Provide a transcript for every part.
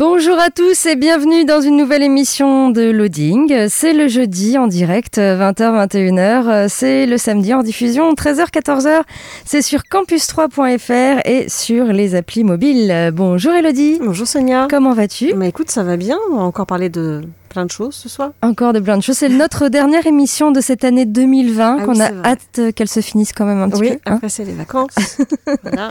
Bonjour à tous et bienvenue dans une nouvelle émission de Loading. C'est le jeudi en direct, 20h-21h. C'est le samedi en diffusion, 13h-14h. C'est sur campus3.fr et sur les applis mobiles. Bonjour Elodie. Bonjour Sonia. Comment vas-tu? Bah écoute, ça va bien. On va encore parler de plein de choses ce soir. Encore de plein de choses. C'est notre dernière émission de cette année 2020 Ah qu'on oui, a hâte qu'elle se finisse quand même un petit Oui, peu. hein? après c'est les vacances. voilà.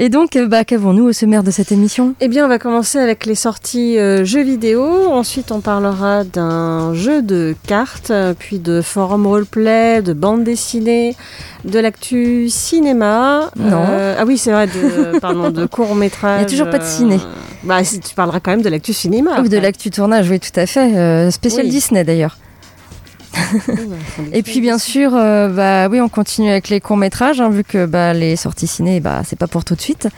Et donc, euh, bah, qu'avons-nous au sommaire de cette émission? Eh bien, on va commencer avec les sorties euh, jeux vidéo. Ensuite, on parlera d'un jeu de cartes, euh, puis de forum roleplay, de bande dessinée, de l'actu cinéma. Non. Euh, ah oui, c'est vrai, de, pardon, de court métrage. Il y a toujours pas de ciné. bah, tu parleras quand même de l'actu cinéma. Ou de l'actu tournage, oui, tout à fait. Euh, spécial Oui. Disney d'ailleurs. Et puis bien sûr, euh, bah oui, on continue avec les courts métrages, vu que bah, les sorties ciné, bah c'est pas pour tout de suite.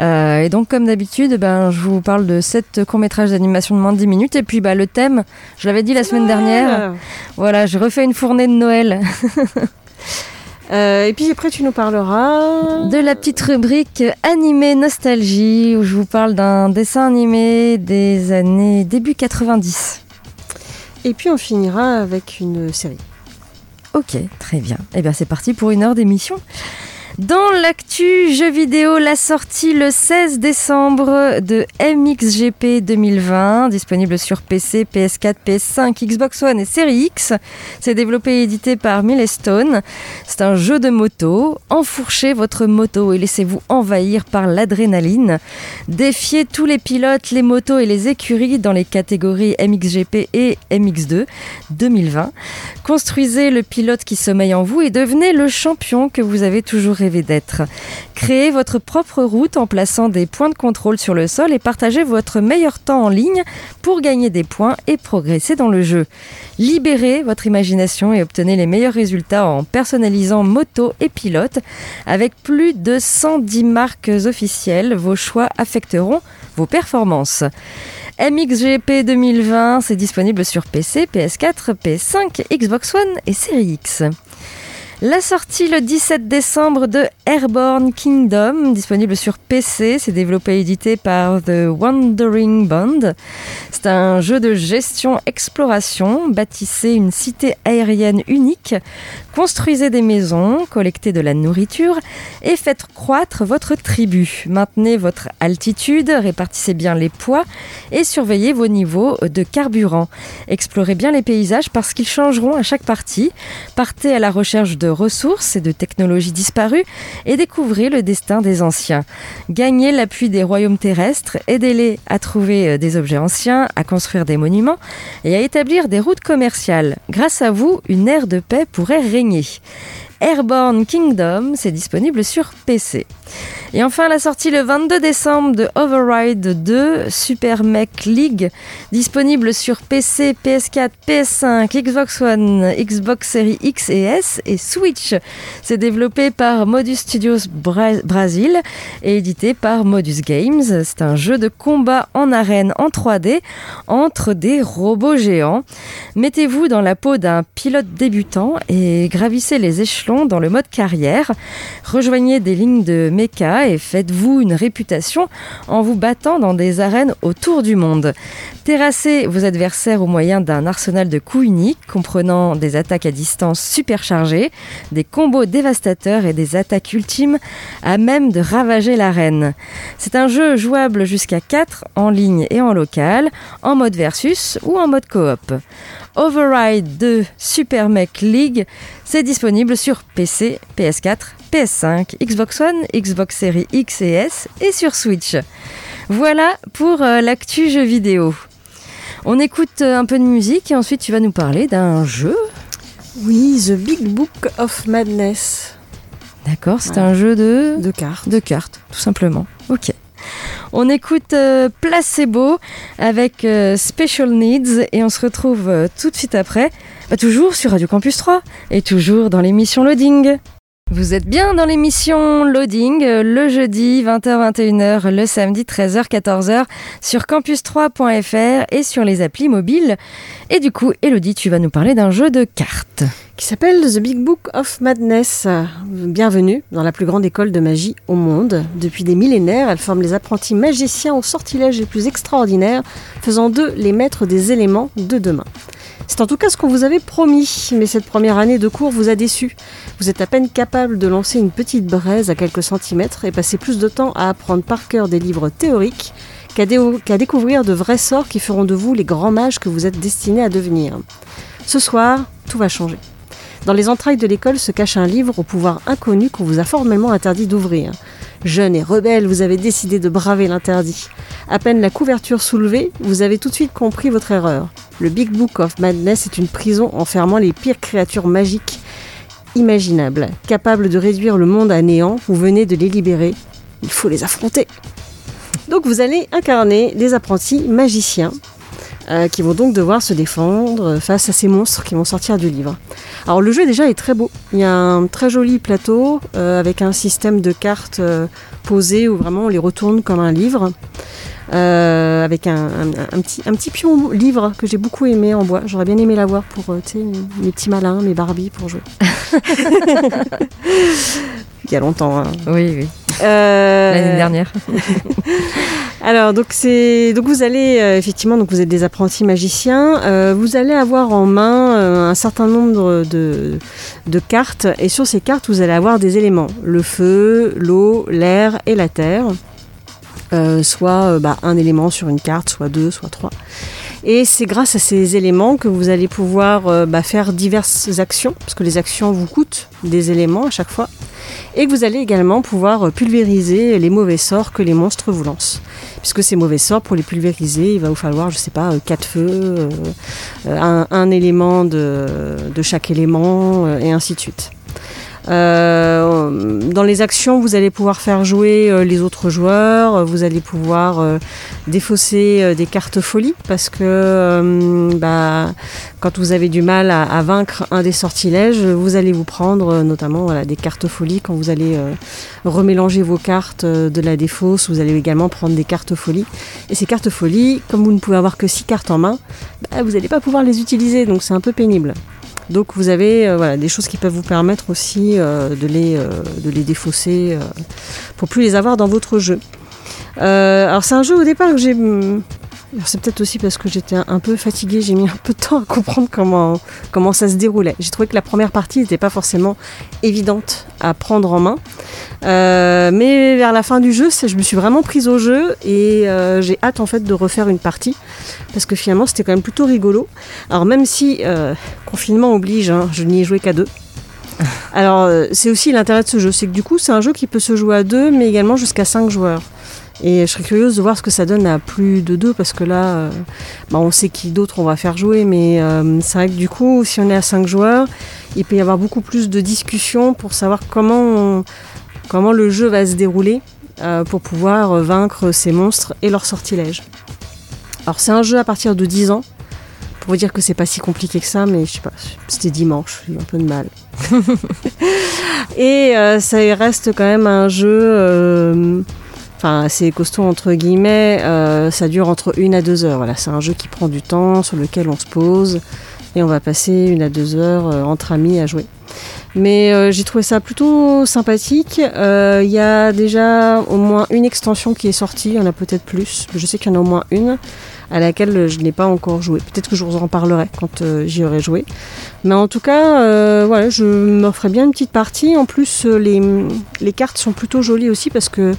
Euh, et donc comme d'habitude, ben je vous parle de sept courts métrages d'animation de moins de 10 minutes. Et puis bah le thème, je l'avais dit la semaine dernière. Voilà, je refais une fournée de Noël Euh, et puis après, tu nous parleras de la petite rubrique animé nostalgie où je vous parle d'un dessin animé des années début 90. Et puis on finira avec une série. Ok, très bien. Et bien c'est parti pour une heure d'émission. Dans l'actu jeux vidéo, la sortie le 16 décembre de MXGP 2020, disponible sur PC, PS4, PS5, Xbox One et Series X. C'est développé et édité par Milestone. C'est un jeu de moto. Enfourchez votre moto et laissez-vous envahir par l'adrénaline. Défiez tous les pilotes, les motos et les écuries dans les catégories MXGP et MX2 2020. Construisez le pilote qui sommeille en vous et devenez le champion que vous avez toujours rêvé d'être. Créez votre propre route en plaçant des points de contrôle sur le sol et partagez votre meilleur temps en ligne pour gagner des points et progresser dans le jeu. Libérez votre imagination et obtenez les meilleurs résultats en personnalisant moto et pilote. Avec plus de 110 marques officielles, vos choix affecteront vos performances. MXGP 2020, c'est disponible sur PC, PS4, PS5, Xbox One et Series X. La sortie le 17 décembre de Airborne Kingdom, disponible sur PC, c'est développé et édité par The Wandering Band. C'est un jeu de gestion-exploration, bâtissez une cité aérienne unique, construisez des maisons, collectez de la nourriture et faites croître votre tribu. Maintenez votre altitude, répartissez bien les poids et surveillez vos niveaux de carburant. Explorez bien les paysages parce qu'ils changeront à chaque partie. Partez à la recherche de ressources et de technologies disparues et découvrez le destin des anciens. Gagnez l'appui des royaumes terrestres, aidez-les à trouver euh, des objets anciens, à construire des monuments et à établir des routes commerciales. Grâce à vous, une ère de paix pourrait régner. Airborne Kingdom, c'est disponible sur PC. Et enfin, la sortie le 22 décembre de Override 2 Super Mech League, disponible sur PC, PS4, PS5, Xbox One, Xbox Series X et S et Switch. C'est développé par Modus Studios Bra- Brasil et édité par Modus Games. C'est un jeu de combat en arène en 3D entre des robots géants. Mettez-vous dans la peau d'un pilote débutant et gravissez les échelons dans le mode carrière. Rejoignez des lignes de et faites-vous une réputation en vous battant dans des arènes autour du monde. Terrassez vos adversaires au moyen d'un arsenal de coups uniques comprenant des attaques à distance superchargées, des combos dévastateurs et des attaques ultimes à même de ravager l'arène. C'est un jeu jouable jusqu'à 4 en ligne et en local, en mode versus ou en mode coop. Override 2 Super Mech League, c'est disponible sur PC, PS4, PS5, Xbox One, Xbox Series X et S et sur Switch. Voilà pour euh, l'actu jeu vidéo. On écoute euh, un peu de musique et ensuite tu vas nous parler d'un jeu. Oui, The Big Book of Madness. D'accord, c'est Ouais. un jeu de... De cartes. de cartes, tout simplement. Ok. On écoute euh, Placebo avec euh, Special Needs et on se retrouve euh, tout de suite après, bah, toujours sur Radio Campus 3 et toujours dans l'émission Loading. Vous êtes bien dans l'émission Loading euh, le jeudi 20h-21h, le samedi 13h-14h sur campus3.fr et sur les applis mobiles. Et du coup, Elodie, tu vas nous parler d'un jeu de cartes. Qui s'appelle The Big Book of Madness. Bienvenue dans la plus grande école de magie au monde. Depuis des millénaires, elle forme les apprentis magiciens aux sortilèges les plus extraordinaires, faisant d'eux les maîtres des éléments de demain. C'est en tout cas ce qu'on vous avait promis, mais cette première année de cours vous a déçu. Vous êtes à peine capable de lancer une petite braise à quelques centimètres et passer plus de temps à apprendre par cœur des livres théoriques qu'à découvrir de vrais sorts qui feront de vous les grands mages que vous êtes destinés à devenir. Ce soir, tout va changer. Dans les entrailles de l'école se cache un livre au pouvoir inconnu qu'on vous a formellement interdit d'ouvrir. Jeune et rebelle, vous avez décidé de braver l'interdit. À peine la couverture soulevée, vous avez tout de suite compris votre erreur. Le Big Book of Madness est une prison enfermant les pires créatures magiques imaginables. Capables de réduire le monde à néant, vous venez de les libérer. Il faut les affronter. Donc vous allez incarner des apprentis magiciens euh, qui vont donc devoir se défendre face à ces monstres qui vont sortir du livre. Alors le jeu déjà est très beau. Il y a un très joli plateau euh, avec un système de cartes euh, posées où vraiment on les retourne comme un livre. Euh, avec un, un- un petit, un petit pion livre que j'ai beaucoup aimé en bois. J'aurais bien aimé l'avoir pour euh, mes, petits malins, mes Barbie pour jouer. Il y a longtemps. hein. Oui, oui. Euh, L'année dernière. alors donc c'est donc vous allez euh, effectivement donc vous êtes des apprentis magiciens. euh, vous allez avoir en main euh, un certain nombre de de cartes et sur ces cartes vous allez avoir des éléments le feu, l'eau, l'air et la terre. Euh, soit euh, bah, un élément sur une carte, soit deux, soit trois. Et c'est grâce à ces éléments que vous allez pouvoir euh, bah, faire diverses actions, parce que les actions vous coûtent des éléments à chaque fois, et que vous allez également pouvoir pulvériser les mauvais sorts que les monstres vous lancent. Puisque ces mauvais sorts, pour les pulvériser, il va vous falloir, je sais pas, quatre feux, un, élément de, de chaque élément, et ainsi de suite. Euh, dans les actions, vous allez pouvoir faire jouer euh, les autres joueurs, euh, vous allez pouvoir défausser des cartes folie parce que bah, quand vous avez du mal à, vaincre un des sortilèges, vous allez vous prendre notamment voilà, des cartes folie quand vous allez remélanger vos cartes de la défausse, vous allez également prendre des cartes folie. Et ces cartes folie, comme vous ne pouvez avoir que 6 cartes en main, bah, vous n'allez pas pouvoir les utiliser, donc c'est un peu pénible. Donc vous avez euh, voilà, des choses qui peuvent vous permettre aussi euh, de, les, euh, de les défausser pour plus les avoir dans votre jeu. Alors c'est un jeu au départ que j'ai... C'est peut-être aussi parce que j'étais un, peu fatiguée, j'ai mis un peu de temps à comprendre comment, comment ça se déroulait. J'ai trouvé que la première partie n'était pas forcément évidente à prendre en main. Euh, mais vers la fin du jeu, je me suis vraiment prise au jeu et euh, j'ai hâte en fait de refaire une partie parce que finalement c'était quand même plutôt rigolo. Alors même si euh, confinement oblige, hein, je n'y ai joué qu'à deux. Alors euh, c'est aussi l'intérêt de ce jeu, c'est que du coup c'est un jeu qui peut se jouer à deux mais également jusqu'à cinq joueurs. Et je serais curieuse de voir ce que ça donne à plus de deux parce que là, euh, bah, on sait qui d'autre on va faire jouer, mais euh, c'est vrai que du coup, si on est à cinq joueurs, il peut y avoir beaucoup plus de discussions pour savoir comment, comment le jeu va se dérouler euh, pour pouvoir vaincre ces monstres et leurs sortilèges. Alors c'est un jeu à partir de 10 ans. Pour vous dire que c'est pas si compliqué que ça, mais je sais pas, c'était dimanche, j'ai eu un peu de mal. et ça reste quand même un jeu enfin assez costaud entre guillemets. euh, ça dure entre une à deux heures. Voilà, c'est un jeu qui prend du temps, sur lequel on se pose et on va passer une à deux heures euh, entre amis à jouer. Mais euh, j'ai trouvé ça plutôt sympathique. Il y a déjà au moins une extension qui est sortie, il y en a peut-être plus. Je sais qu'il y en a au moins une à laquelle je n'ai pas encore joué. Peut-être que je vous en parlerai quand euh, j'y aurai joué. Mais en tout cas, euh, voilà, je me ferai bien une petite partie. En plus, euh, les, les cartes sont plutôt jolies aussi parce que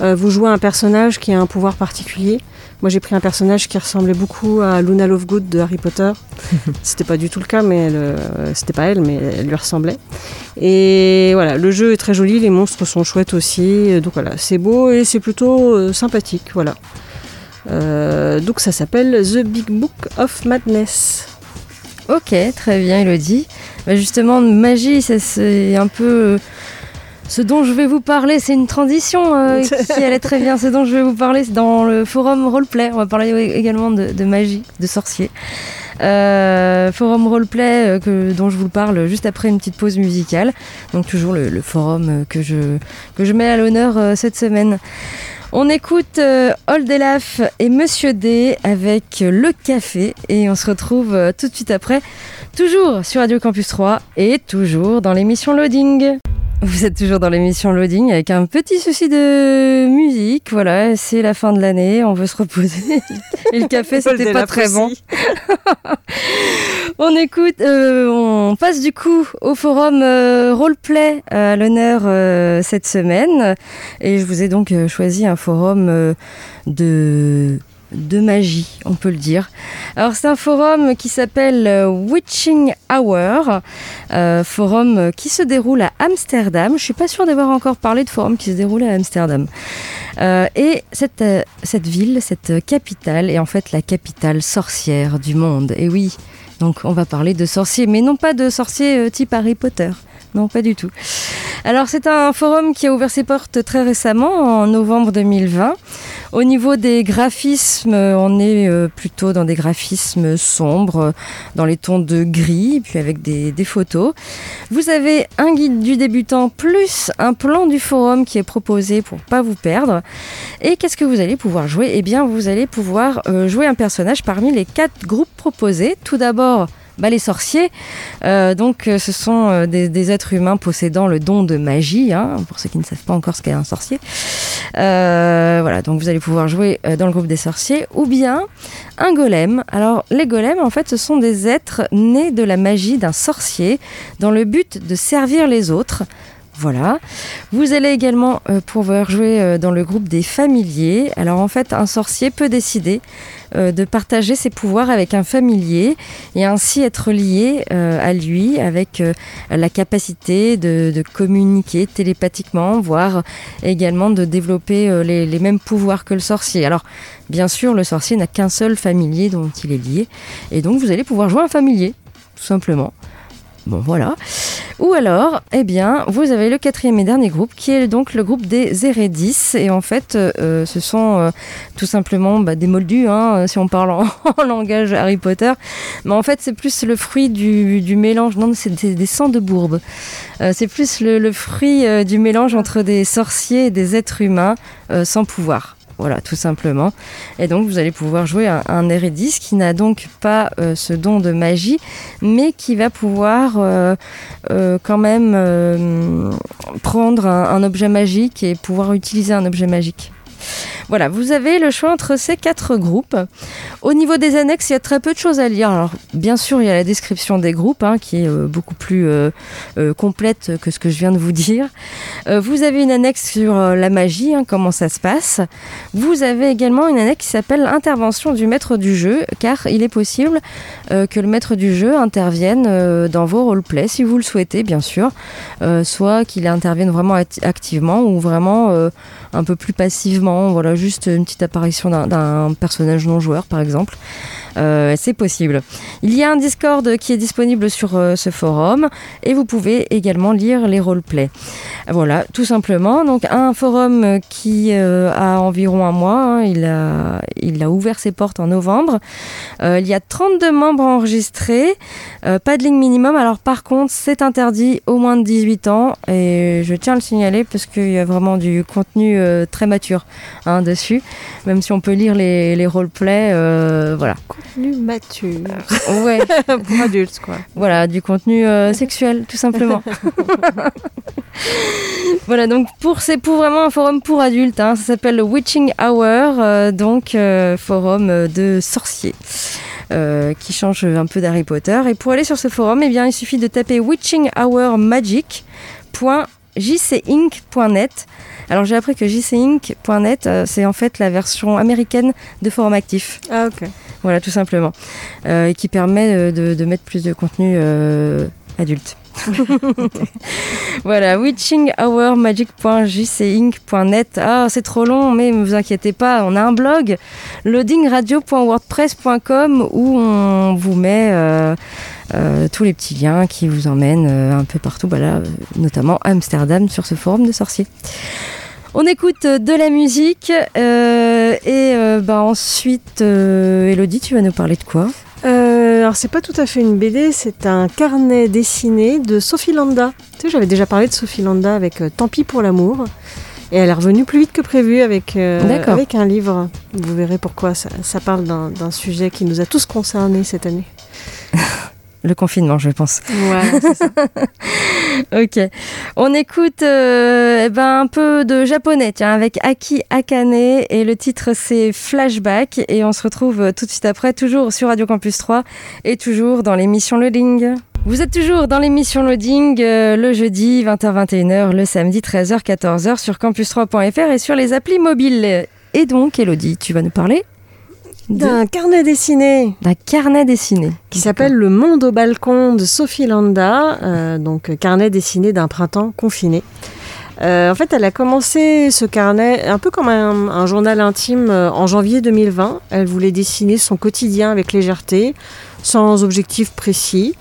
euh, vous jouez un personnage qui a un pouvoir particulier. Moi, j'ai pris un personnage qui ressemblait beaucoup à Luna Lovegood de Harry Potter. c'était pas du tout le cas, mais euh, c'était pas elle, mais elle lui ressemblait. Et voilà, le jeu est très joli, les monstres sont chouettes aussi. Donc voilà, c'est beau et c'est plutôt euh, sympathique. Voilà. Euh, donc ça s'appelle The Big Book of Madness. Ok, très bien, Elodie. Bah, justement, magie, c'est un peu. euh, Ce dont je vais vous parler, c'est une transition euh, qui allait très bien. Ce dont je vais vous parler, c'est dans le forum roleplay. On va parler également de, de magie, de sorcier. Euh, forum roleplay euh, que, dont je vous parle juste après une petite pause musicale. Donc toujours le, le forum que je, que je mets à l'honneur cette semaine. On écoute euh, Old Elaf et Monsieur D avec le café et on se retrouve euh, tout de suite après, toujours sur Radio Campus 3 et toujours dans l'émission Loading. Vous êtes toujours dans l'émission Loading avec un petit souci de musique. Voilà, c'est la fin de l'année, on veut se reposer. Et le café, c'était pas très bon. On écoute, euh, on passe du coup au forum euh, roleplay à l'honneur euh, cette semaine. Et je vous ai donc euh, choisi un forum euh, de de magie, on peut le dire. Alors c'est un forum qui s'appelle euh, Witching Hour, euh, forum euh, qui se déroule à Amsterdam. Je suis pas sûre d'avoir encore parlé de forum qui se déroule à Amsterdam. Et cette, cette ville, cette capitale est en fait la capitale sorcière du monde. Et oui, donc on va parler de sorciers, mais non pas de sorciers type Harry Potter. Non, pas du tout. Alors c'est un forum qui a ouvert ses portes très récemment, en novembre 2020. Au niveau des graphismes, on est euh, plutôt dans des graphismes sombres, dans les tons de gris, puis avec des, photos. Vous avez un guide du débutant plus un plan du forum qui est proposé pour pas vous perdre. Et qu'est-ce que vous allez pouvoir jouer? Eh bien, vous allez pouvoir euh, jouer un personnage parmi les quatre groupes proposés. Tout d'abord, bah, les sorciers. Euh, donc, euh, ce sont euh, des, êtres humains possédant le don de magie, hein, pour ceux qui ne savent pas encore ce qu'est un sorcier. Voilà, donc vous allez pouvoir jouer dans le groupe des sorciers ou bien un golem. Alors, les golems, en fait, ce sont des êtres nés de la magie d'un sorcier dans le but de servir les autres. Voilà. Vous allez également euh, pouvoir jouer euh, dans le groupe des familiers. Alors en fait, un sorcier peut décider euh, de partager ses pouvoirs avec un familier et ainsi être lié à lui avec la capacité de, communiquer télépathiquement, voire également de développer les mêmes pouvoirs que le sorcier. Alors bien sûr, le sorcier n'a qu'un seul familier dont il est lié et donc vous allez pouvoir jouer un familier, tout simplement. Bon voilà. Ou alors, eh bien, vous avez le quatrième et dernier groupe qui est donc le groupe des Eredis. Et en fait, euh, ce sont euh, tout simplement bah, des moldus, hein, si on parle en, langage Harry Potter. Mais en fait, c'est plus le fruit du, mélange. Non, c'est des, sangs de bourbe. Euh, c'est plus le, fruit euh, du mélange entre des sorciers et des êtres humains euh, sans pouvoir. Voilà, tout simplement. Et donc, vous allez pouvoir jouer un, un Eredis qui n'a donc pas euh, ce don de magie, mais qui va pouvoir euh, euh, quand même prendre un objet magique et pouvoir utiliser un objet magique. Voilà, vous avez le choix entre ces quatre groupes. Au niveau des annexes, il y a très peu de choses à lire. Alors, bien sûr, il y a la description des groupes, hein, qui est euh, beaucoup plus euh, euh, complète que ce que je viens de vous dire. Vous avez une annexe sur la magie, hein, comment ça se passe. Vous avez également une annexe qui s'appelle Intervention du maître du jeu, car il est possible que le maître du jeu intervienne dans vos roleplays, si vous le souhaitez, bien sûr. Soit qu'il intervienne vraiment act- activement ou vraiment un peu plus passivement. Voilà, juste une petite apparition d'un- personnage non joueur, par exemple. Euh, c'est possible. Il y a un Discord qui est disponible sur euh, ce forum et vous pouvez également lire les roleplays. Voilà, tout simplement. Donc un forum qui euh, a environ un mois, hein, il, a, il a ouvert ses portes en novembre. Il y a 32 membres enregistrés, pas de ligne minimum. Alors par contre, c'est interdit au moins de 18 ans et je tiens à le signaler parce qu'il y a vraiment du contenu euh, très mature hein, dessus. Même si on peut lire les, les roleplays, euh, voilà. Contenu mature. Ouais, Pour adultes, quoi. voilà, du contenu euh, sexuel, tout simplement. voilà, donc pour c'est pour vraiment un forum pour adultes. hein. ça s'appelle le Witching Hour, donc forum de sorciers. euh, qui change un peu d'Harry Potter. Et pour aller sur ce forum, eh bien, il suffit de taper witchinghourmagic.jcinc.net. Alors j'ai appris que jcinc.net, euh, c'est en fait la version américaine de Forum Actif. Ah, ok. Voilà, tout simplement. Euh, et qui permet euh, de, de mettre plus de contenu euh, adulte. voilà, witchinghourmagic.jcinc.net. Ah, c'est trop long, mais ne vous inquiétez pas, on a un blog, loadingradio.wordpress.com, où on vous met euh, euh, tous les petits liens qui vous emmènent euh, un peu partout, bah là, notamment à Amsterdam, sur ce forum de sorciers. On écoute de la musique et bah, ensuite, Elodie, tu vas nous parler de quoi? Euh, alors c'est pas tout à fait une BD, c'est un carnet dessiné de Sophie Landa. Tu sais, j'avais déjà parlé de Sophie Landa avec euh, Tant pis pour l'amour. Et elle est revenue plus vite que prévu avec, euh, avec un livre. Vous verrez pourquoi. Ça, ça parle d'un sujet qui nous a tous concernés cette année. le confinement, je pense. C'est ça. ok. On écoute euh, eh ben, un peu de japonais, tiens, avec Aki Akane, et le titre c'est Flashback, et on se retrouve tout de suite après, toujours sur Radio Campus 3, et toujours dans l'émission Loading. Vous êtes toujours dans l'émission Loading euh, le jeudi 20h-21h, le samedi 13h-14h sur campus3.fr et sur les applis mobiles. Et donc, Elodie, tu vas nous parler d'un carnet dessiné. D'un carnet dessiné. Qui s'appelle Le Monde au balcon de Sophie Landa, euh, donc carnet dessiné d'un printemps confiné. Euh, en fait, elle a commencé ce carnet un peu comme un, journal intime euh, en janvier 2020. Elle voulait dessiner son quotidien avec légèreté, sans objectif précis.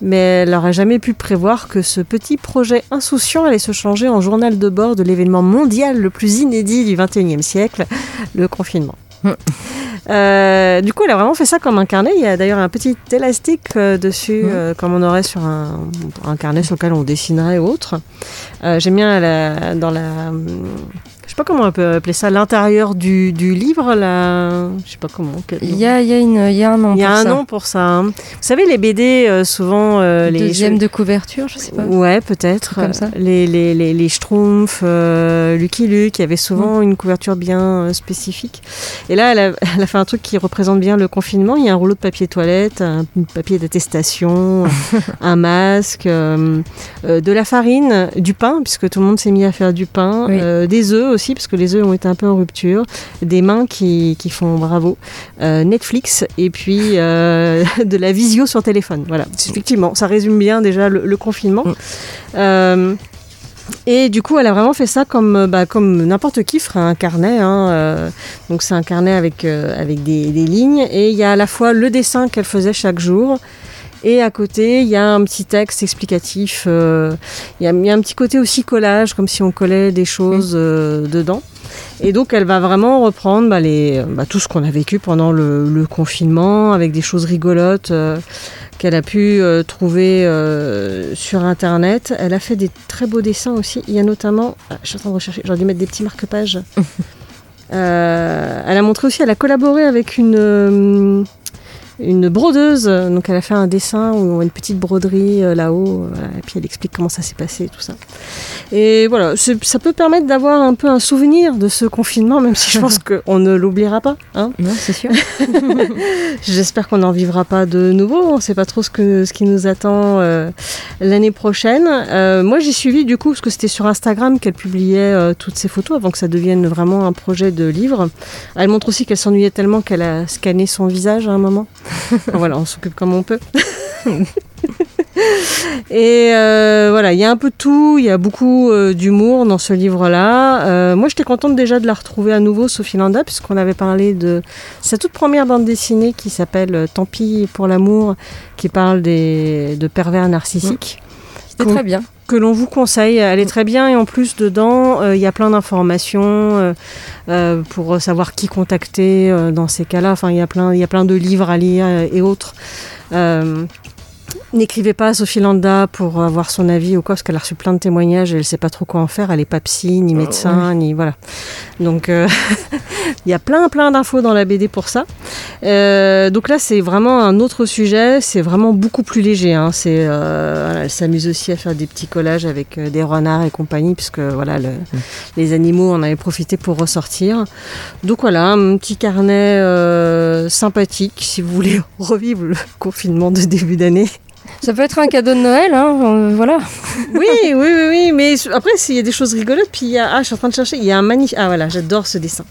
Mais elle n'aurait jamais pu prévoir que ce petit projet insouciant allait se changer en journal de bord de l'événement mondial le plus inédit du XXIe siècle, le confinement. Euh, du coup, elle a vraiment fait ça comme un carnet. Il y a d'ailleurs un petit élastique euh, dessus, euh, comme on aurait sur un, carnet sur lequel on dessinerait ou autre. J'aime bien dans la sais pas comment on peut appeler ça, l'intérieur du, du, livre, là. Je sais pas comment. Il y a, y, a y a un nom. Il y a un nom pour ça. Hein. Vous savez, les BD, euh, souvent. Euh, les Deuxième de couverture, je sais pas. Ouais, peut-être. Comme ça. Les, les, les, les Schtroumpfs, euh, Lucky Luke, il y avait souvent mm. une couverture bien spécifique. Et là, elle a, elle a, fait un truc qui représente bien le confinement. Il y a un rouleau de papier toilette, un papier d'attestation, un masque, de la farine, du pain, puisque tout le monde s'est mis à faire du pain, des œufs aussi parce que les œufs ont été un peu en rupture, des mains qui, qui font bravo, euh, Netflix et puis euh, de la visio sur téléphone. Voilà, effectivement, ça résume bien déjà le, confinement. Euh, et du coup, elle a vraiment fait ça comme, bah, comme n'importe qui ferait un carnet. Hein, donc c'est un carnet avec, avec des, lignes. Et il y a à la fois le dessin qu'elle faisait chaque jour et à côté, il y a un petit texte explicatif. Euh, il y, a un petit côté aussi collage, comme si on collait des choses euh, dedans. Et donc, elle va vraiment reprendre bah, les, bah, tout ce qu'on a vécu pendant le, confinement, avec des choses rigolotes euh, qu'elle a pu trouver sur Internet. Elle a fait des très beaux dessins aussi. Il y a notamment, ah, je suis en train de rechercher, j'aurais dû mettre des petits marque-pages. elle a montré aussi, elle a collaboré avec une une brodeuse. Donc elle a fait un dessin où on voit une petite broderie euh, là-haut. et puis elle explique comment ça s'est passé, tout ça. Et voilà, ça peut permettre d'avoir un peu un souvenir de ce confinement, même si je pense qu'on ne l'oubliera pas. Hein non, c'est sûr. J'espère qu'on n'en vivra pas de nouveau. On ne sait pas trop ce, que, ce qui nous attend euh, l'année prochaine. Euh, moi, j'ai suivi du coup, parce que c'était sur Instagram qu'elle publiait toutes ces photos avant que ça devienne vraiment un projet de livre. Elle montre aussi qu'elle s'ennuyait tellement qu'elle a scanné son visage à un moment. voilà, on s'occupe comme on peut. Et euh, voilà, il y a un peu de tout, il y a beaucoup euh, d'humour dans ce livre-là. Euh, moi, j'étais contente déjà de la retrouver à nouveau, Sophie Landa, puisqu'on avait parlé de sa toute première bande dessinée qui s'appelle Tant pis pour l'amour, qui parle de pervers narcissiques. C'était très bien que l'on vous conseille. Elle est très bien et en plus dedans, euh, il y a plein d'informations euh, euh, pour savoir qui contacter dans ces cas-là. Enfin, il y a plein, il y a plein de livres à lire et autres. N'écrivez pas à Sophie Landa pour avoir son avis ou quoi, parce qu'elle a reçu plein de témoignages et elle sait pas trop quoi en faire. Elle est pas psy, ni médecin, ni voilà. Donc euh, il y a plein plein d'infos dans la BD pour ça. Euh, donc là c'est vraiment un autre sujet, c'est vraiment beaucoup plus léger. Hein. C'est, euh, elle s'amuse aussi à faire des petits collages avec des renards et compagnie, puisque voilà le, mm. les animaux en avaient profité pour ressortir. Donc voilà un petit carnet sympathique si vous voulez revivre le confinement de début d'année. Ça peut être un cadeau de Noël, hein, euh, voilà. oui, oui, oui, oui, mais après, il y a des choses rigolotes, puis il y a, ah, je suis en train de chercher, il y a un magnifique, ah voilà, j'adore ce dessin.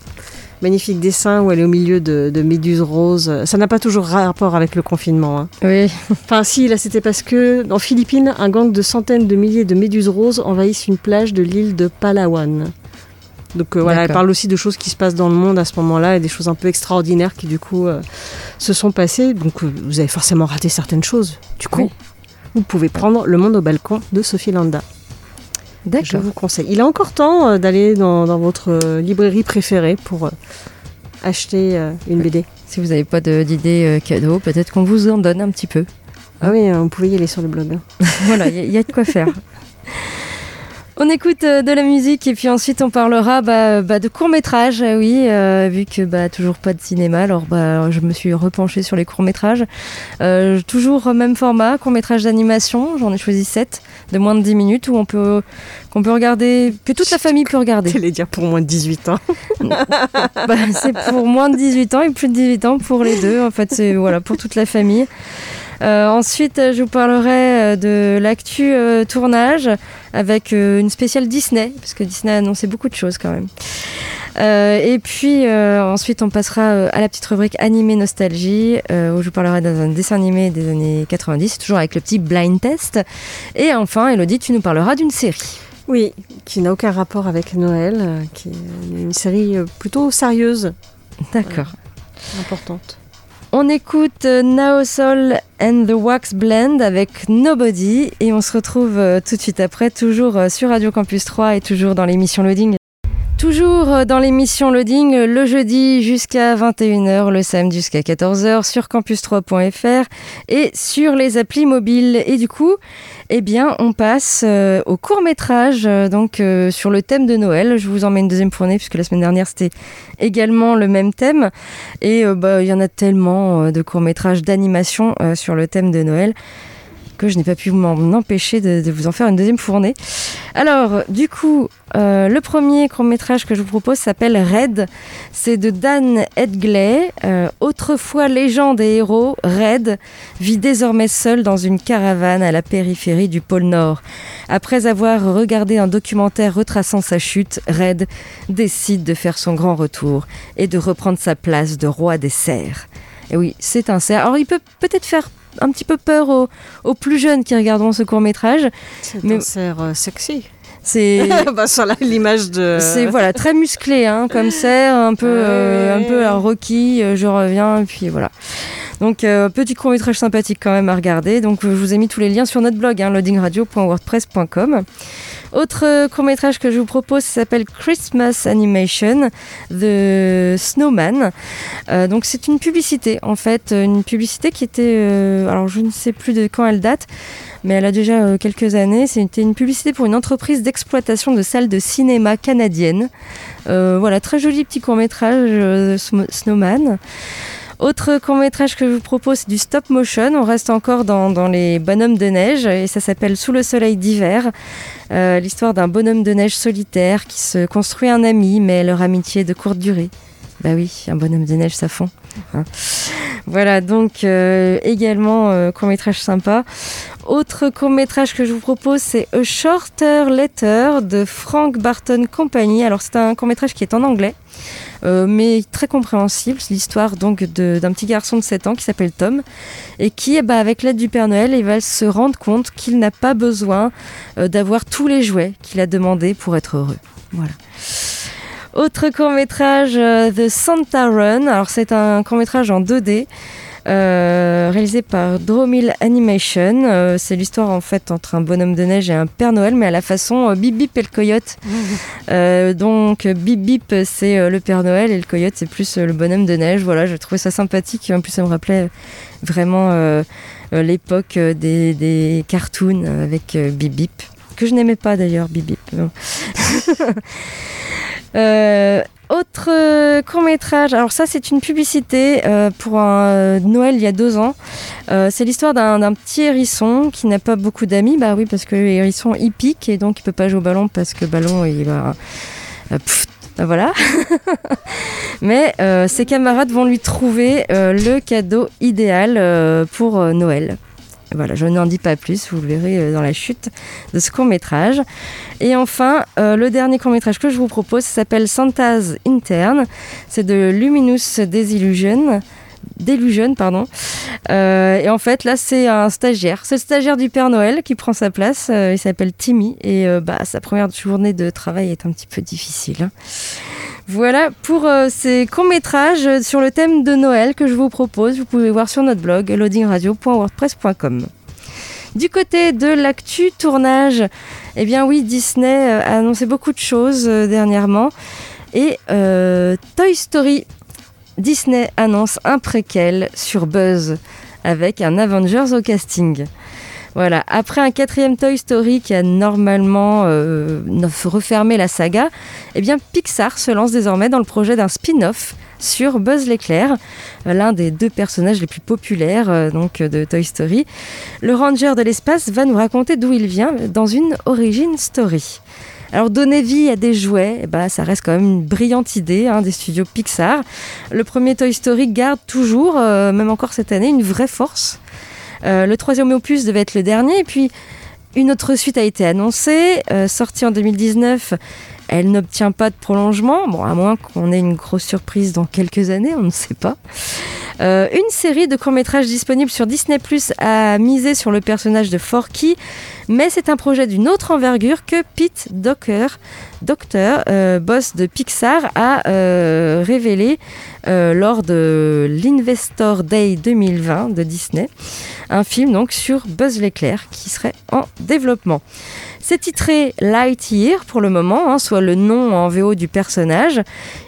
magnifique dessin où elle est au milieu de, de méduses roses. Ça n'a pas toujours rapport avec le confinement. hein. Oui. Enfin, si, là, c'était parce que en Philippines, un gang de centaines de milliers de méduses roses envahissent une plage de l'île de Palawan. Donc euh, voilà, elle parle aussi de choses qui se passent dans le monde à ce moment-là et des choses un peu extraordinaires qui du coup euh, se sont passées. Donc euh, vous avez forcément raté certaines choses. Du coup, Oui. vous pouvez prendre Le Monde au balcon de Sophie Landa. Je D'accord. vous conseille. Il est encore temps d'aller dans, dans votre librairie préférée pour acheter une BD. Si vous n'avez pas euh, cadeaux, peut-être qu'on vous en donne un petit peu. Ah oui, vous pouvez y aller sur le blog. hein. voilà, il y, a- il y a de quoi faire. On écoute euh, de la musique et puis ensuite on parlera bah, bah, de courts métrages, oui, euh, vu que bah, toujours pas de cinéma, alors bah, je me suis repenchée sur les courts métrages. Euh, toujours même format, court métrage d'animation, j'en ai choisi 7 de moins de 10 minutes où on peut qu'on peut regarder, que toute la famille peut regarder. J'allais dire pour moins de 18 ans. C'est pour moins de 18 ans et plus de 18 ans pour les deux. En fait, c'est voilà, pour toute la famille. Euh, ensuite, je vous parlerai euh, de l'actu euh, tournage avec une spéciale Disney, parce que Disney a annoncé beaucoup de choses quand même. Et puis ensuite, on passera à la petite rubrique animé nostalgie, où je vous parlerai d'un dessin animé des années 90, toujours avec le petit blind test. Et enfin, Elodie, tu nous parleras d'une série. Oui, qui n'a aucun rapport avec Noël, qui est une série plutôt sérieuse, D'accord. importante. On écoute euh, Now Soul and the Wax Blend avec Nobody et on se retrouve euh, tout de suite après, toujours euh, sur Radio Campus 3 et toujours dans l'émission Loading. Toujours euh, dans l'émission Loading, euh, le jeudi jusqu'à 21h, le samedi jusqu'à 14h sur campus3.fr et sur les applis mobiles. Et du coup, eh on passe euh, au court métrage, donc euh, sur le thème de Noël. Je vous en mets une deuxième fournée puisque la semaine dernière c'était également le même thème. Et euh, bah, il y en a tellement euh, de courts-métrages d'animation euh, sur le thème de Noël je n'ai pas pu m'en empêcher de, de vous en faire une deuxième fournée. Alors, du coup, euh, le premier court-métrage que je vous propose s'appelle Red. C'est de Dan Edgley. Euh, autrefois légende et héros, Red vit désormais seul dans une caravane à la périphérie du pôle Nord. Après avoir regardé un documentaire retraçant sa chute, Red décide de faire son grand retour et de reprendre sa place de roi des cerfs. Et oui, c'est un cerf. Alors il peut peut-être faire un petit peu peur aux, aux plus jeunes qui regarderont ce court métrage. C'est Mais- un cerf euh, sexy. C'est bah, sur l'image de. c'est voilà très musclé hein, comme cerf, un peu euh, Ouais. un peu Rocky. euh, je reviens et puis voilà. Donc euh, petit court métrage sympathique quand même à regarder. Donc euh, je vous ai mis tous les liens sur notre blog hein, loadingradio.wordpress.com. Autre court métrage que je vous propose s'appelle Christmas Animation The Snowman. Euh, donc c'est une publicité en fait, une publicité qui était, euh, alors je ne sais plus de quand elle date, mais elle a déjà euh, quelques années. C'était une publicité pour une entreprise d'exploitation de salles de cinéma canadienne. Euh, voilà, très joli petit court métrage Snowman. Autre court métrage que je vous propose, c'est du stop motion. On reste encore dans, dans les bonhommes de neige et ça s'appelle Sous le soleil d'hiver. Euh, L'histoire d'un bonhomme de neige solitaire qui se construit un ami, mais leur amitié est de courte durée. Bah oui, un bonhomme de neige, ça fond. Hein. Voilà, donc euh, également euh, court métrage sympa. Autre court métrage que je vous propose, c'est A Shorter Letter de Frank Barton Company. Alors c'est un court métrage qui est en anglais, euh, mais très compréhensible. C'est l'histoire donc d'un petit garçon de 7 ans qui s'appelle Tom et qui, eh ben, avec l'aide du Père Noël, il va se rendre compte qu'il n'a pas besoin d'avoir tous les jouets qu'il a demandé pour être heureux. Voilà. Autre court métrage, The Santa Run. Alors c'est un court métrage en 2D. euh, réalisé par Dromil Animation. Euh, c'est l'histoire en fait entre un bonhomme de neige et un Père Noël, mais à la façon euh, Bip Bip et le coyote. Euh, donc Bip Bip c'est euh, le Père Noël et le coyote c'est plus euh, le bonhomme de neige. Voilà, je trouvais ça sympathique. En plus, ça me rappelait vraiment euh, euh, l'époque euh, des, des cartoons avec euh, Bip Bip, que je n'aimais pas d'ailleurs, Bip Bip. Euh, autre court métrage, alors ça c'est une publicité euh, pour euh, Noël il y a deux ans. Euh, c'est l'histoire d'un petit hérisson qui n'a pas beaucoup d'amis, bah oui parce que le hérisson il pique et donc il peut pas jouer au ballon parce que ballon il va... euh, bah voilà. Mais euh, ses camarades vont lui trouver euh, le cadeau idéal euh, pour euh, Noël. Voilà, je n'en dis pas plus, vous le verrez euh, dans la chute de ce court métrage. Et enfin, euh, le dernier court métrage que je vous propose s'appelle Santa's Intern. C'est de Luminous Desillusion. Delusion, pardon. Euh, et en fait, là, c'est un stagiaire. C'est le stagiaire du Père Noël qui prend sa place. Euh, il s'appelle Timmy. Et euh, bah, sa première journée de travail est un petit peu difficile. hein. Voilà pour ces courts-métrages sur le thème de Noël que je vous propose. Vous pouvez voir sur notre blog loadingradio.wordpress.com. Du côté de l'actu tournage, eh bien oui, Disney a annoncé beaucoup de choses dernièrement. Et Toy Story, Disney annonce un préquel sur Buzz avec un Avengers au casting. Voilà, après un quatrième Toy Story qui a normalement euh, refermé la saga, eh bien Pixar se lance désormais dans le projet d'un spin-off sur Buzz l'éclair, euh, l'un des deux personnages les plus populaires euh, donc de Toy Story. Le ranger de l'espace va nous raconter d'où il vient dans une origin story. Alors donner vie à des jouets, eh ben, ça reste quand même une brillante idée hein, des studios Pixar. Le premier Toy Story garde toujours, euh, même encore cette année, une vraie force. Euh, le troisième opus devait être le dernier, et puis une autre suite a été annoncée, euh, sortie en 2019. Elle n'obtient pas de prolongement, bon, à moins qu'on ait une grosse surprise dans quelques années, on ne sait pas. Euh, une série de courts-métrages disponibles sur Disney Plus a misé sur le personnage de Forky, mais c'est un projet d'une autre envergure que Pete Docker, Docter, euh, boss de Pixar, a révélé euh, lors de l'Investor Day 2020 de Disney. Un film donc sur Buzz l'éclair qui serait en développement. C'est titré Lightyear pour le moment, hein, soit le nom en VO du personnage.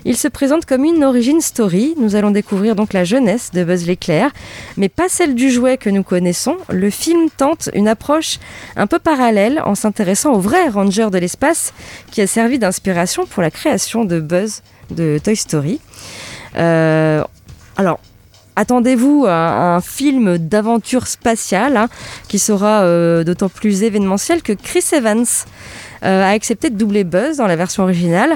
Il se présente comme une origin story. Nous allons découvrir donc la jeunesse de Buzz l'éclair, mais pas celle du jouet que nous connaissons. Le film tente une approche un peu parallèle en s'intéressant au vrai ranger de l'espace qui a servi d'inspiration pour la création de Buzz de Toy Story. Euh, alors, attendez-vous à un film d'aventure spatiale hein, qui sera euh, d'autant plus événementiel que Chris Evans a accepté de doubler Buzz dans la version originale.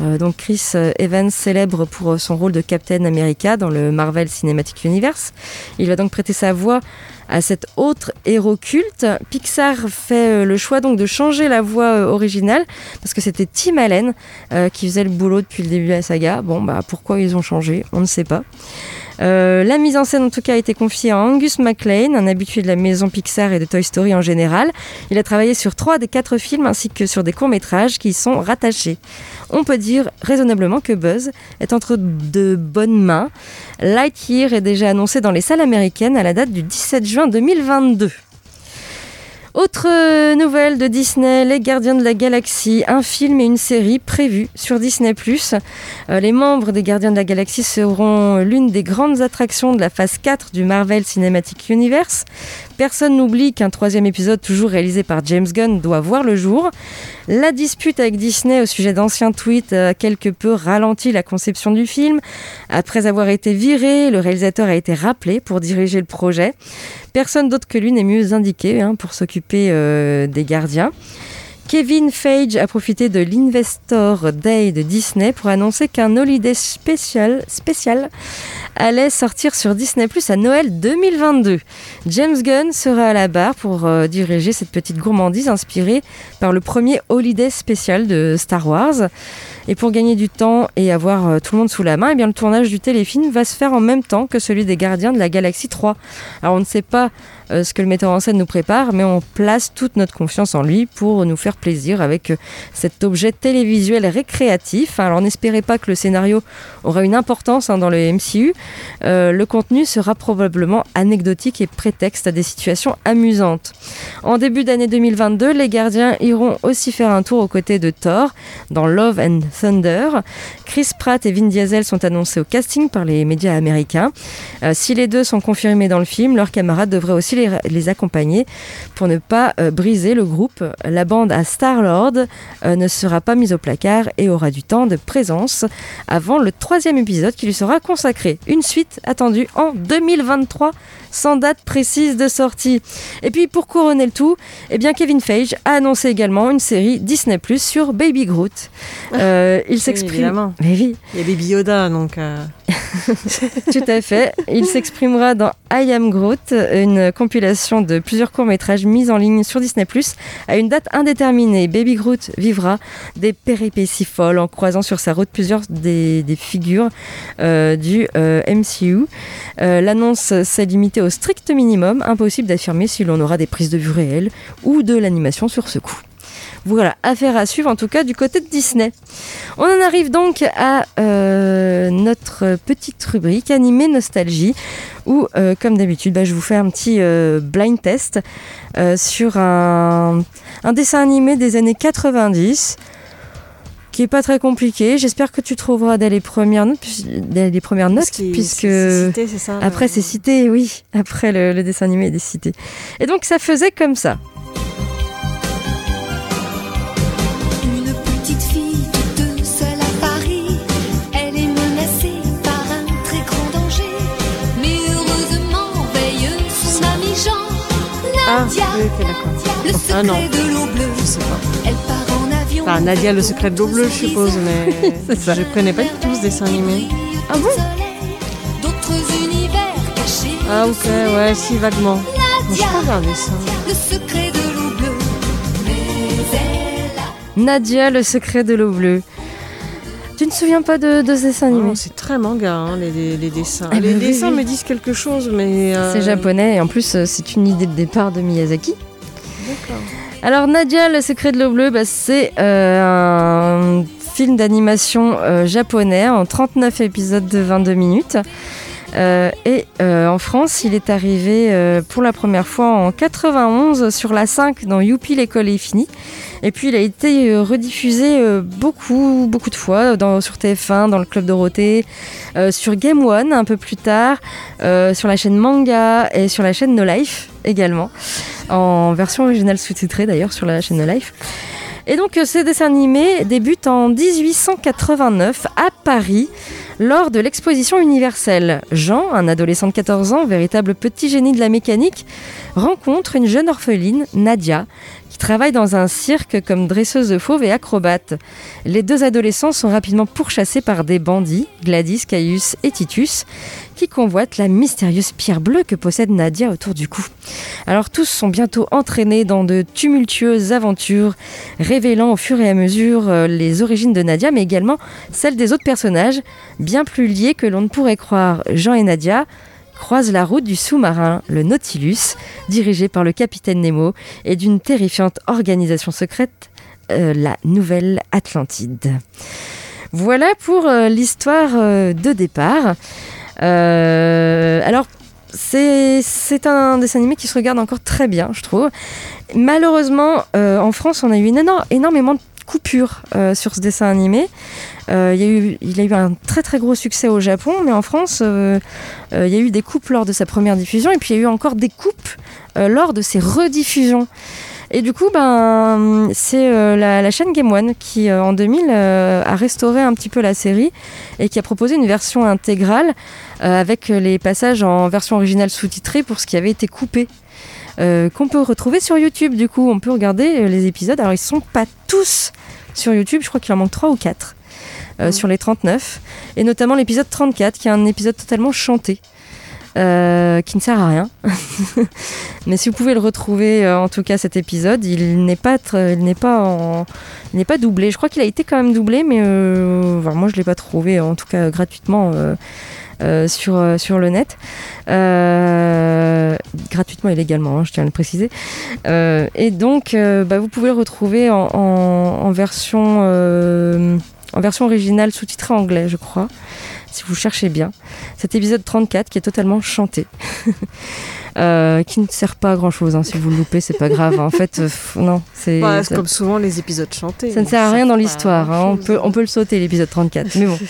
Euh, donc Chris Evans célèbre pour euh, son rôle de Captain America dans le Marvel Cinematic Universe. Il va donc prêter sa voix à cet autre héros culte. Pixar fait euh, le choix donc de changer la voix euh, originale parce que c'était Tim Allen euh, qui faisait le boulot depuis le début de la saga. Bon, bah pourquoi ils ont changé? On ne sait pas. Euh, la mise en scène en tout cas a été confiée à Angus MacLean, un habitué de la maison Pixar et de Toy Story en général. Il a travaillé sur trois des quatre films ainsi que sur des courts-métrages qui y sont rattachés. On peut dire raisonnablement que Buzz est entre de bonnes mains. Lightyear est déjà annoncé dans les salles américaines à la date du 17 juin 2022. Autre euh, nouvelle de Disney, Les Gardiens de la Galaxie, un film et une série prévus sur Disney+. Euh, les membres des Gardiens de la Galaxie seront l'une des grandes attractions de la phase 4 du Marvel Cinematic Universe. Personne n'oublie qu'un troisième épisode, toujours réalisé par James Gunn, doit voir le jour. La dispute avec Disney au sujet d'anciens tweets a quelque peu ralenti la conception du film. Après avoir été viré, le réalisateur a été rappelé pour diriger le projet. Personne d'autre que lui n'est mieux indiqué hein, pour s'occuper euh, des gardiens. Kevin Feige a profité de l'Investor Day de Disney pour annoncer qu'un holiday spécial, spécial allait sortir sur Disney Plus à Noël 2022. James Gunn sera à la barre pour euh, diriger cette petite gourmandise inspirée par le premier holiday spécial de Star Wars. Et pour gagner du temps et avoir euh, tout le monde sous la main, eh bien, le tournage du téléfilm va se faire en même temps que celui des Gardiens de la Galaxie 3. Alors on ne sait pas euh, ce que le metteur en scène nous prépare, mais on place toute notre confiance en lui pour nous faire plaisir avec euh, cet objet télévisuel récréatif. Alors n'espérez pas que le scénario aura une importance hein, dans le MCU. Le contenu sera probablement anecdotique et prétexte à des situations amusantes. En début d'année 2022, les gardiens iront aussi faire un tour aux côtés de Thor dans Love and Thunder. Chris Pratt et Vin Diesel sont annoncés au casting par les médias américains. Euh, si les deux sont confirmés dans le film, leurs camarades devraient aussi les, accompagner pour ne pas euh, briser le groupe. La bande à Star-Lord euh, ne sera pas mise au placard et aura du temps de présence avant le troisième épisode qui lui sera consacré. Une suite attendue en 2023 sans date précise de sortie. Et puis pour couronner le tout, eh bien Kevin Feige a annoncé également une série Disney Plus sur Baby Groot. Euh, Euh, il s'exprime. évidemment. Mais oui, Il y a Baby Yoda, donc. euh, tout à fait. Il s'exprimera dans I Am Groot, une compilation de plusieurs courts-métrages mis en ligne sur Disney+, à une date indéterminée. Baby Groot vivra des péripéties folles en croisant sur sa route plusieurs des, figures euh, du euh, MCU. Euh, L'annonce s'est limitée au strict minimum, impossible d'affirmer si l'on aura des prises de vue réelles ou de l'animation sur ce coup. Voilà, affaire à suivre en tout cas du côté de Disney. On en arrive donc à euh, notre petite rubrique animée nostalgie où, euh, comme d'habitude, bah, je vous fais un petit euh, blind test sur un, un dessin animé des années 90 qui est pas très compliqué. J'espère que tu trouveras dès les premières notes, les premières notes puisque cité, ça après euh, c'est cité, oui. Après le, le dessin animé est cité. Et donc ça faisait comme ça. Ah, oui, ok, d'accord. le Ah non. secret de l'eau bleue. Je sais pas. Elle part en avion. Enfin, Nadia, le secret de l'eau bleue, je suppose, mais je connais pas du tout ce dessin animé. Ah bon. Ah, ok, ouais, si, vaguement. Je peux regarder ça. le secret de l'eau bleue. Mais elle a Nadia, le secret de l'eau bleue. Tu ne te souviens pas de, de ce dessin animé Non, c'est très manga, hein, les, les- les dessins. Ah, les bah oui, dessins oui. me disent quelque chose, mais. euh, C'est japonais et en plus euh, c'est une idée de départ de Miyazaki. D'accord. Alors Nadia, le secret de l'eau bleue, bah, c'est euh, un film d'animation euh, japonais en 39 épisodes de 22 minutes. Euh, et euh, en France, il est arrivé euh, pour la première fois en 91 sur la 5 dans Youpi, l'école est finie. Et puis il a été rediffusé beaucoup, beaucoup de fois sur TF1, dans le Club Dorothée, sur Game One un peu plus tard, sur la chaîne Manga et sur la chaîne No Life également, en version originale sous-titrée d'ailleurs sur la chaîne No Life. Et donc euh, ce dessin animé débute en 1889 à Paris lors de l'exposition universelle. Jean, un adolescent de 14 ans, véritable petit génie de la mécanique, rencontre une jeune orpheline, Nadia, qui travaille dans un cirque comme dresseuse de fauves et acrobate. Les deux adolescents sont rapidement pourchassés par des bandits, Gladys, Caius et Titus, qui convoitent la mystérieuse pierre bleue que possède Nadia autour du cou. Alors tous sont bientôt entraînés dans de tumultueuses aventures, révélant au fur et à mesure euh, les origines de Nadia, mais également celles des autres personnages, bien plus liés que l'on ne pourrait croire. Jean et Nadia croisent la route du sous-marin, le Nautilus, dirigé par le capitaine Nemo, et d'une terrifiante organisation secrète, euh, la Nouvelle Atlantide. Voilà pour euh, l'histoire euh, de départ. Alors, c'est un dessin animé qui se regarde encore très bien, je trouve. Malheureusement, en France, on a eu énormément de coupures euh, sur ce dessin animé. Euh, il, a eu, un très très gros succès au Japon, mais en France, euh, il y a eu des coupes lors de sa première diffusion, et puis il y a eu encore des coupes lors de ses rediffusions. Et du coup, ben, c'est la, chaîne Game One qui, en 2000, euh, a restauré un petit peu la série et qui a proposé une version intégrale avec les passages en version originale sous-titrée pour ce qui avait été coupé. Euh, qu'on peut retrouver sur YouTube. Du coup, on peut regarder euh, les épisodes. Alors, ils sont pas tous sur YouTube. Je crois qu'il en manque 3 ou 4 euh, sur les 39. Et notamment l'épisode 34, qui est un épisode totalement chanté. euh, qui ne sert à rien. Mais si vous pouvez le retrouver, euh, en tout cas cet épisode, il n'est pas, tr- il n'est pas, en- il n'est pas doublé. Je crois qu'il a été quand même doublé, mais euh, enfin, moi je l'ai pas trouvé, en tout cas gratuitement euh, sur euh, sur le net, Euh, gratuitement et légalement, hein, je tiens à le préciser. Et donc, bah, vous pouvez le retrouver en, en- en version en version originale sous-titrée anglais, je crois, si vous cherchez bien. Cet épisode 34 qui est totalement chanté. Euh, qui ne sert pas à grand chose. Si vous le loupez, c'est pas grave. En fait, euh, non, c'est Bah, comme souvent les épisodes chantés. ça ne sert à rien dans l'histoire. hein. On, peut, on peut le sauter, l'épisode 34. Mais bon.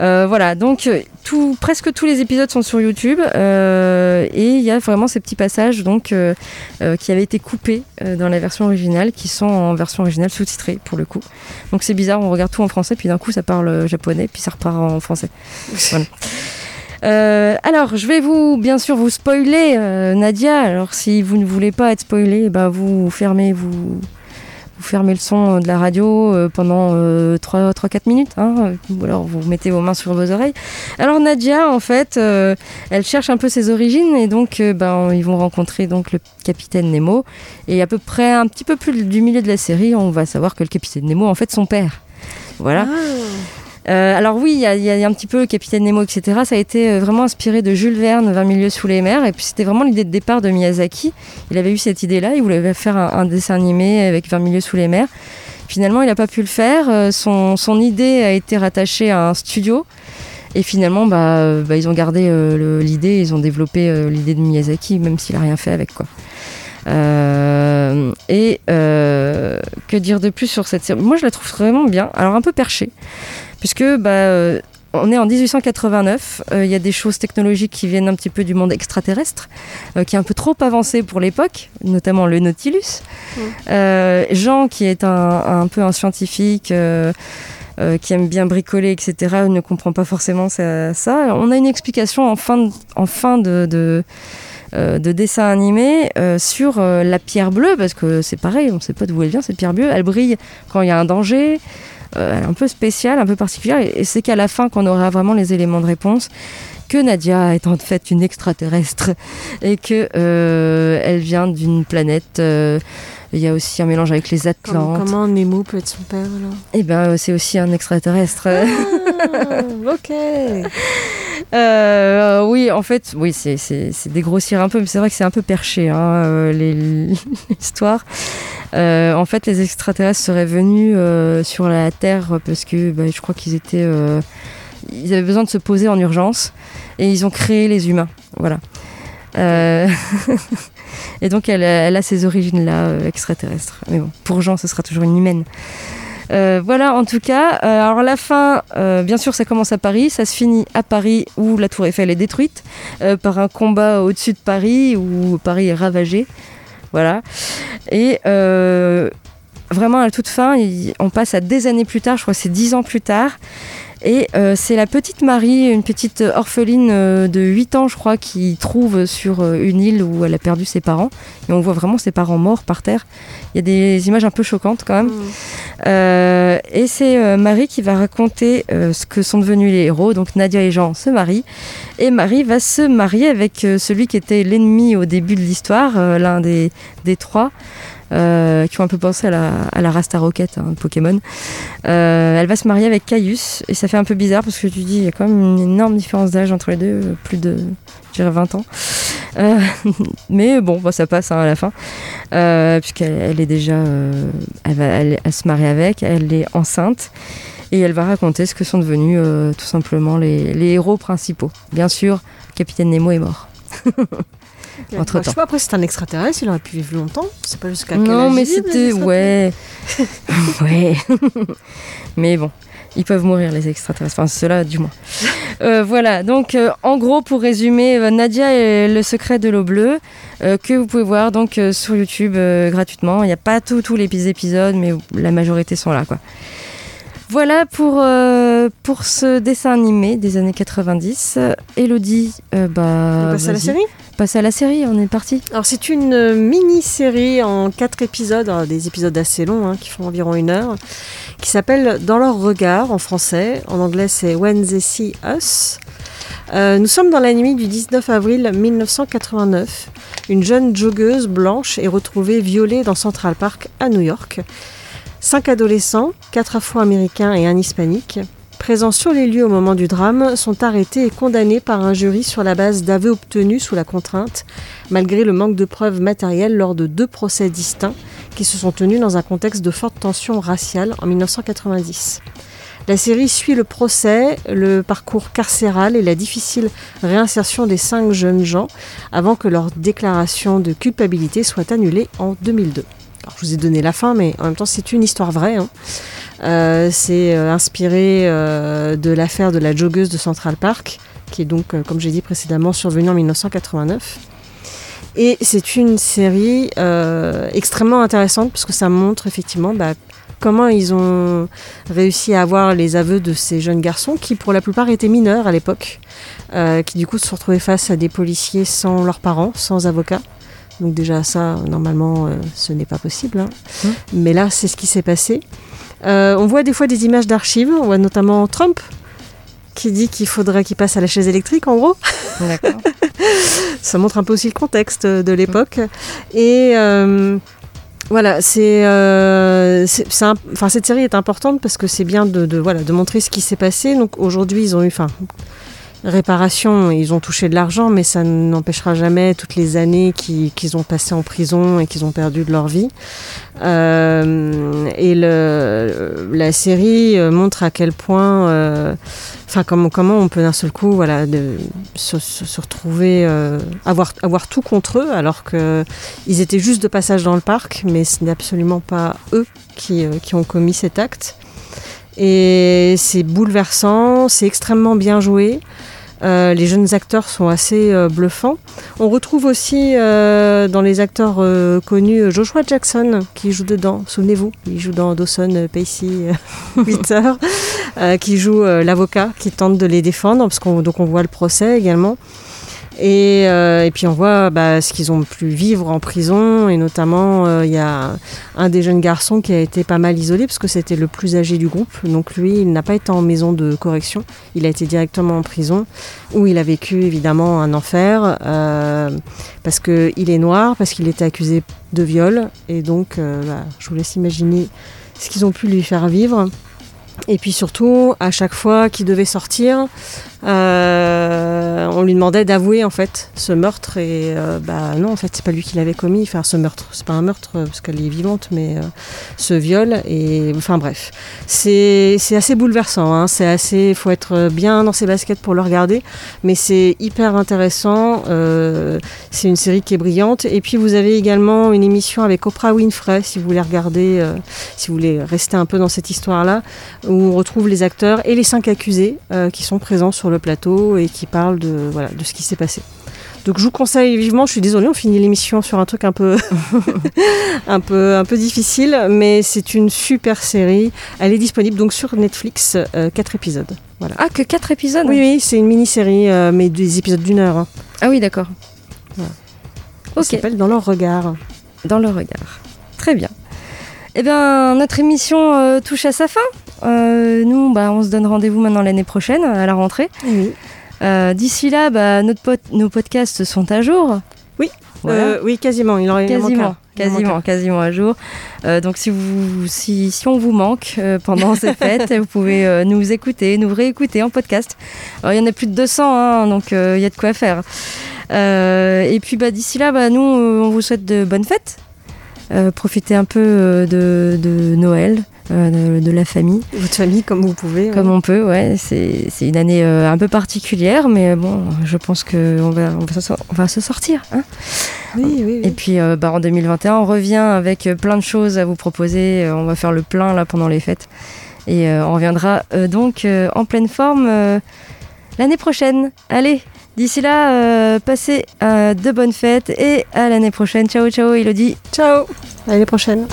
Euh, voilà, donc tout, presque tous les épisodes sont sur YouTube. et il y a vraiment ces petits passages donc, qui avaient été coupés dans la version originale, qui sont en version originale sous-titrée pour le coup. Donc c'est bizarre, on regarde tout en français, puis d'un coup ça parle japonais, puis ça repart en français. Euh, alors, je vais vous, bien sûr, vous spoiler, euh, Nadia. Alors, si vous ne voulez pas être spoilé, bah, vous fermez, vous, fermez le son de la radio euh, pendant 3-4 minutes, hein, ou alors vous mettez vos mains sur vos oreilles. Alors Nadia, en fait, elle cherche un peu ses origines et donc ben, ils vont rencontrer donc le capitaine Nemo. Et à peu près un petit peu plus du milieu de la série, on va savoir que le capitaine Nemo, en fait, son père. Voilà. Ah. Euh, alors oui, il y, a un petit peu Capitaine Nemo, etc. Ça a été euh, vraiment inspiré de Jules Verne, 20 milieux sous les mers. Et puis c'était vraiment l'idée de départ de Miyazaki. Il avait eu cette idée-là, il voulait faire un, dessin animé avec 20 milieux sous les mers. Finalement, il n'a pas pu le faire. Euh, son, idée a été rattachée à un studio. Et finalement, bah, bah ils ont gardé l'idée, ils ont développé l'idée de Miyazaki, même s'il n'a rien fait avec. quoi. et que dire de plus sur cette série? Moi, je la trouve vraiment bien. Alors, un peu perchée puisque bah, euh, on est en 1889, euh, il y a des choses technologiques qui viennent un petit peu du monde extraterrestre, euh, qui est un peu trop avancé pour l'époque, notamment le Nautilus. Jean, qui est un, peu un scientifique, qui aime bien bricoler, etc., ne comprend pas forcément ça. On a une explication en fin de, en fin de, de dessin animé sur la pierre bleue, parce que c'est pareil, on ne sait pas d'où elle vient, cette pierre bleue. Elle brille quand il y a un danger, euh, un peu spéciale, un peu particulière. Et, c'est qu'à la fin qu'on aura vraiment les éléments de réponse que Nadia est en fait une extraterrestre et que euh, elle vient d'une planète. Euh, il y a aussi un mélange avec les Atlantes. Comment, Nemo peut être son père alors? Eh ben, c'est aussi un extraterrestre. Ah, ok. oui, en fait, oui, c'est dégrossir un peu, mais c'est vrai que c'est un peu perché hein, l'histoire. Euh, en fait, les extraterrestres seraient venus euh, sur la Terre parce que bah, je crois qu'ils étaient, euh, ils avaient besoin de se poser en urgence et ils ont créé les humains. Voilà. et donc, elle, a ces origines-là extraterrestres. Mais bon, pour Jean, ce sera toujours une humaine. Voilà, en tout cas. alors la fin, bien sûr, ça commence à Paris, ça se finit à Paris où la Tour Eiffel est détruite par un combat au-dessus de Paris où Paris est ravagé. Voilà. Et euh, vraiment à la toute fin, on passe à des années plus tard, je crois que c'est dix ans plus tard. Et euh, c'est la petite Marie, une petite orpheline euh, de 8 ans, je crois, qui trouve sur une île où elle a perdu ses parents. Et on voit vraiment ses parents morts par terre. Il y a des images un peu choquantes quand même. Mmh. et c'est Marie qui va raconter ce que sont devenus les héros. Donc Nadia et Jean se marient. Et Marie va se marier avec celui qui était l'ennemi au début de l'histoire, l'un des, des trois. Euh, qui ont un peu pensé à la, à la Rasta Rocket hein, Pokémon. Euh, elle va se marier avec Caius et ça fait un peu bizarre parce que tu dis il y a quand même une énorme différence d'âge entre les deux, plus de je dirais 20 ans. Euh, mais bon, bah, ça passe hein, à la fin, puisqu'elle elle est déjà, elle va elle, se marie avec, elle est enceinte et elle va raconter ce que sont devenus tout simplement les héros principaux. Bien sûr, Capitaine Nemo est mort. Entre temps. Je sais pas, après c'est un extraterrestre, il aurait pu vivre longtemps. C'est pas jusqu'à Non, mais c'était. Ouais. ouais. mais bon. Ils peuvent mourir, les extraterrestres. Enfin, ceux-là, du moins. Euh, voilà. Donc, euh, en gros, pour résumer, euh, Nadia est le secret de l'eau bleue, que vous pouvez voir donc sur YouTube gratuitement. Il n'y a pas tous les épisodes, mais la majorité sont là, quoi. Voilà pour, pour ce dessin animé des années 90. Elodie, bah. On passe à la série passer à la série, on est parti. Alors c'est une euh, mini-série en quatre épisodes, des épisodes assez longs hein, qui font environ une heure, qui s'appelle Dans leur regard en français. En anglais c'est When They See Us. Euh, nous sommes dans la nuit du 19 avril 1989. Une jeune joggeuse blanche est retrouvée violée dans Central Park à New York. Cinq adolescents, quatre afro-américains et un hispanique, présents sur les lieux au moment du drame, sont arrêtés et condamnés par un jury sur la base d'aveux obtenus sous la contrainte, malgré le manque de preuves matérielles lors de deux procès distincts qui se sont tenus dans un contexte de forte tension raciale en 1990. La série suit le procès, le parcours carcéral et la difficile réinsertion des cinq jeunes gens avant que leur déclaration de culpabilité soit annulée en 2002. Je vous ai donné la fin, mais en même temps c'est une histoire vraie. Hein. Euh, c'est euh, inspiré euh, de l'affaire de la joggeuse de Central Park, qui est donc, comme j'ai dit précédemment, survenue en 1989. Et c'est une série extrêmement intéressante parce que ça montre effectivement bah, comment ils ont réussi à avoir les aveux de ces jeunes garçons qui pour la plupart étaient mineurs à l'époque, qui du coup se retrouvés face à des policiers sans leurs parents, sans avocats. Donc déjà ça, normalement, euh, ce n'est pas possible. hein. Mmh. Mais là, c'est ce qui s'est passé. Euh, on voit des fois des images d'archives. On voit notamment Trump qui dit qu'il faudrait qu'il passe à la chaise électrique, en gros. D'accord. Ça montre un peu aussi le contexte de l'époque. Et euh, voilà, c'est, euh, enfin, cette série est importante parce que c'est bien de, de, voilà, de montrer ce qui s'est passé. Donc aujourd'hui, ils ont eu, enfin, réparation, ils ont touché de l'argent, mais ça n'empêchera jamais toutes les années qui- qu'ils ont passées en prison et qu'ils ont perdu de leur vie. Euh, et le, la série euh, montre à quel point, euh, enfin comment, on peut d'un seul coup, voilà, se, retrouver, euh, avoir, tout contre eux, alors que ils étaient juste de passage dans le parc, mais ce n'est absolument pas eux qui ont commis cet acte. Et c'est bouleversant, c'est extrêmement bien joué. Euh, les jeunes acteurs sont assez euh, bluffants. On retrouve aussi euh, dans les acteurs connus Joshua Jackson qui joue dedans. Souvenez-vous, il joue dans Dawson, Pacey, Peter, qui joue l'avocat qui tente de les défendre. Parce qu'on donc on voit le procès également. Et, euh, et puis on voit bah, ce qu'ils ont pu vivre en prison, et notamment euh, il y a un des jeunes garçons qui a été pas mal isolé parce que c'était le plus âgé du groupe. Donc lui, il n'a pas été en maison de correction, il a été directement en prison où il a vécu évidemment un enfer euh, parce qu'il est noir, parce qu'il était accusé de viol, et donc euh, bah, je vous laisse imaginer ce qu'ils ont pu lui faire vivre. Et puis surtout, à chaque fois qu'il devait sortir, euh, on lui demandait d'avouer en fait ce meurtre et euh, bah non en fait c'est pas lui qui l'avait commis. Enfin ce meurtre, c'est pas un meurtre euh, parce qu'elle est vivante, mais ce viol et enfin bref, c'est assez bouleversant. Hein, c'est assez, faut être bien dans ses baskets pour le regarder, mais c'est hyper intéressant. c'est une série qui est brillante. Et puis vous avez également une émission avec Oprah Winfrey si vous voulez regarder, si vous voulez rester un peu dans cette histoire-là, où on retrouve les acteurs et les cinq accusés euh, qui sont présents sur le plateau et qui parlent de, voilà, de ce qui s'est passé. Donc je vous conseille vivement, je suis désolée, on finit l'émission sur un truc un peu, un peu, un peu difficile, mais c'est une super série. Elle est disponible donc sur Netflix, euh, quatre épisodes. Voilà. Ah, que 4 épisodes Oui, oui, c'est une mini-série, euh, mais des épisodes d'une heure. hein. Ah oui, d'accord. Voilà. Ça Ok, s'appelle Dans leur regard. dans le regard. Très bien. Eh bien, notre émission euh, touche à sa fin. Euh, nous, bah, on se donne rendez-vous maintenant l'année prochaine, à la rentrée. Oui. Euh, D'ici là, bah, notre nos podcasts sont à jour. Oui. Voilà. Euh, oui, quasiment. Il en Quasiment, quasiment, quasiment à jour. Donc si vous, si, si on vous manque pendant ces fêtes, vous pouvez nous écouter, nous réécouter en podcast. Alors, il y en a plus de 200, hein, donc il y a de quoi faire. Et puis bah, d'ici là, bah, nous, on vous souhaite de bonnes fêtes. Profitez un peu de, de Noël, euh, de, la famille, Votre famille, comme vous pouvez. comme ouais. on peut. Ouais, c'est c'est une année euh, un peu particulière, mais bon, je pense qu'on va, on va, s'en- on va se sortir. Hein Oui, oui, oui. et puis euh, bah, en 2021, on revient avec euh, plein de choses à vous proposer. Euh, on va faire le plein là pendant les fêtes. Et euh, on reviendra euh, donc euh, en pleine forme euh, l'année prochaine. Allez, d'ici là, euh, passez euh, de bonnes fêtes et à l'année prochaine. Ciao, ciao, Elodie. Ciao. À l'année prochaine.